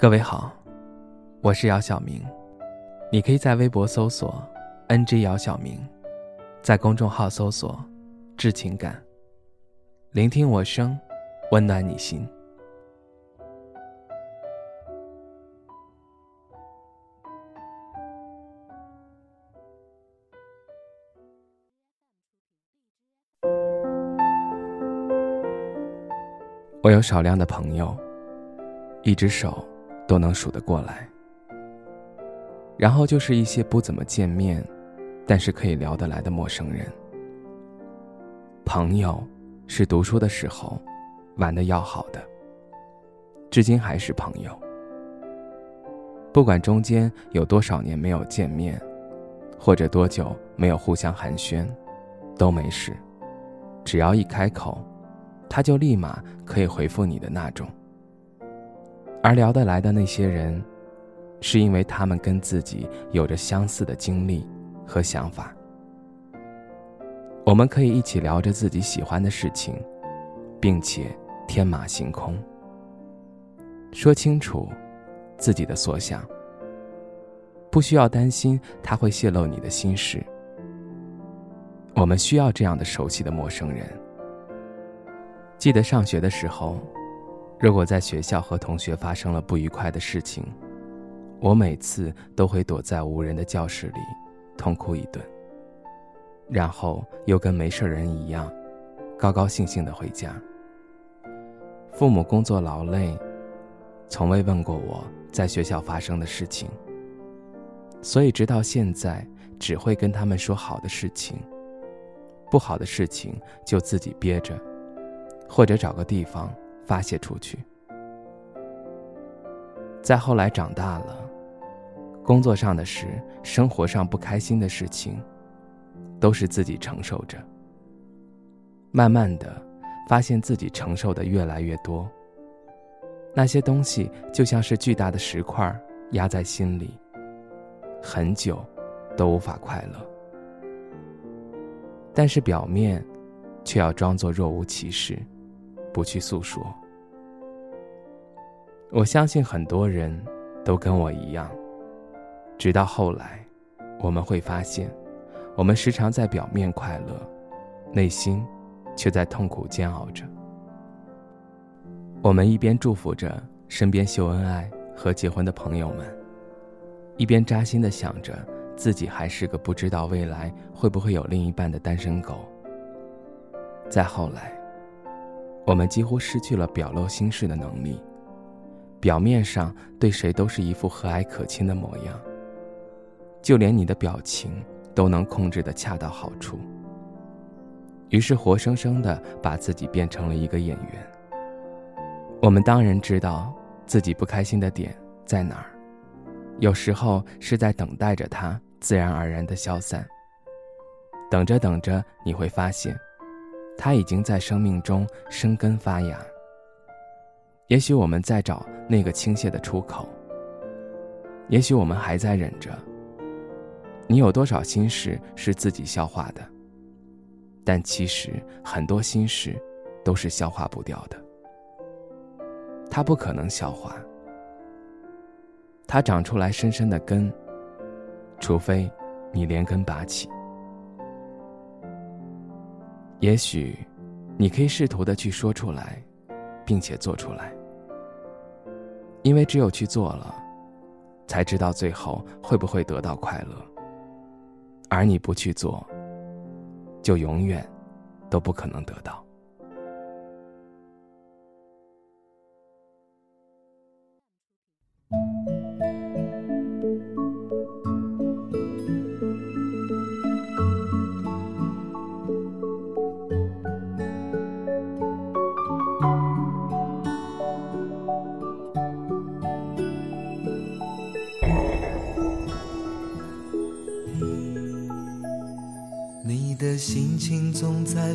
各位好，我是姚晓明，你可以在微博搜索 “ng 姚晓明”，在公众号搜索“致情感”，聆听我声，温暖你心。我有少量的朋友，一只手。都能数得过来。然后就是一些不怎么见面，但是可以聊得来的陌生人。朋友，是读书的时候玩的要好的，至今还是朋友。不管中间有多少年没有见面，或者多久没有互相寒暄，都没事。只要一开口，他就立马可以回复你的那种。而聊得来的那些人，是因为他们跟自己有着相似的经历和想法。我们可以一起聊着自己喜欢的事情，并且天马行空，说清楚自己的所想，不需要担心他会泄露你的心事。我们需要这样的熟悉的陌生人。记得上学的时候。如果在学校和同学发生了不愉快的事情，我每次都会躲在无人的教室里，痛哭一顿。然后又跟没事人一样，高高兴兴的回家。父母工作劳累，从未问过我在学校发生的事情，所以直到现在，只会跟他们说好的事情，不好的事情就自己憋着，或者找个地方。发泄出去。再后来长大了，工作上的事、生活上不开心的事情，都是自己承受着。慢慢的，发现自己承受的越来越多。那些东西就像是巨大的石块压在心里，很久都无法快乐。但是表面，却要装作若无其事。不去诉说。我相信很多人都跟我一样，直到后来，我们会发现，我们时常在表面快乐，内心却在痛苦煎熬着。我们一边祝福着身边秀恩爱和结婚的朋友们，一边扎心的想着自己还是个不知道未来会不会有另一半的单身狗。再后来。我们几乎失去了表露心事的能力，表面上对谁都是一副和蔼可亲的模样，就连你的表情都能控制的恰到好处。于是，活生生的把自己变成了一个演员。我们当然知道自己不开心的点在哪儿，有时候是在等待着它自然而然的消散。等着等着，你会发现。它已经在生命中生根发芽。也许我们在找那个倾泻的出口。也许我们还在忍着。你有多少心事是自己消化的？但其实很多心事都是消化不掉的。它不可能消化。它长出来深深的根，除非你连根拔起。也许，你可以试图的去说出来，并且做出来。因为只有去做了，才知道最后会不会得到快乐。而你不去做，就永远都不可能得到。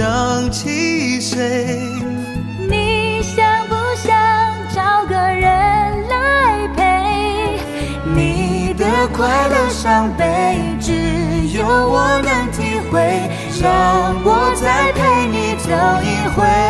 想起谁？你想不想找个人来陪？你的快乐伤悲，只有我能体会。让我再陪你走一回。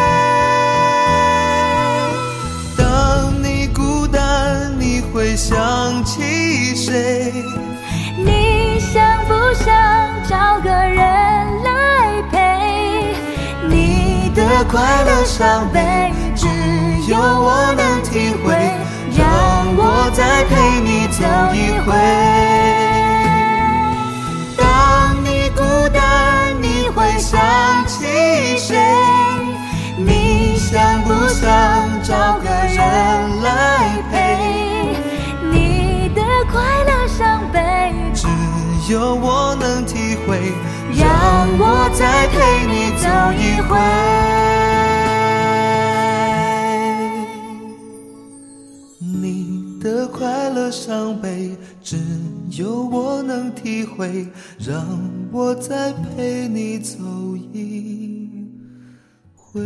想起谁？你想不想找个人来陪？你的快乐伤悲，只有我能体会。让我再陪你走一回。有我能体会。让我再陪你走一回。你的快乐伤悲，只有我能体会。让我再陪你走一回。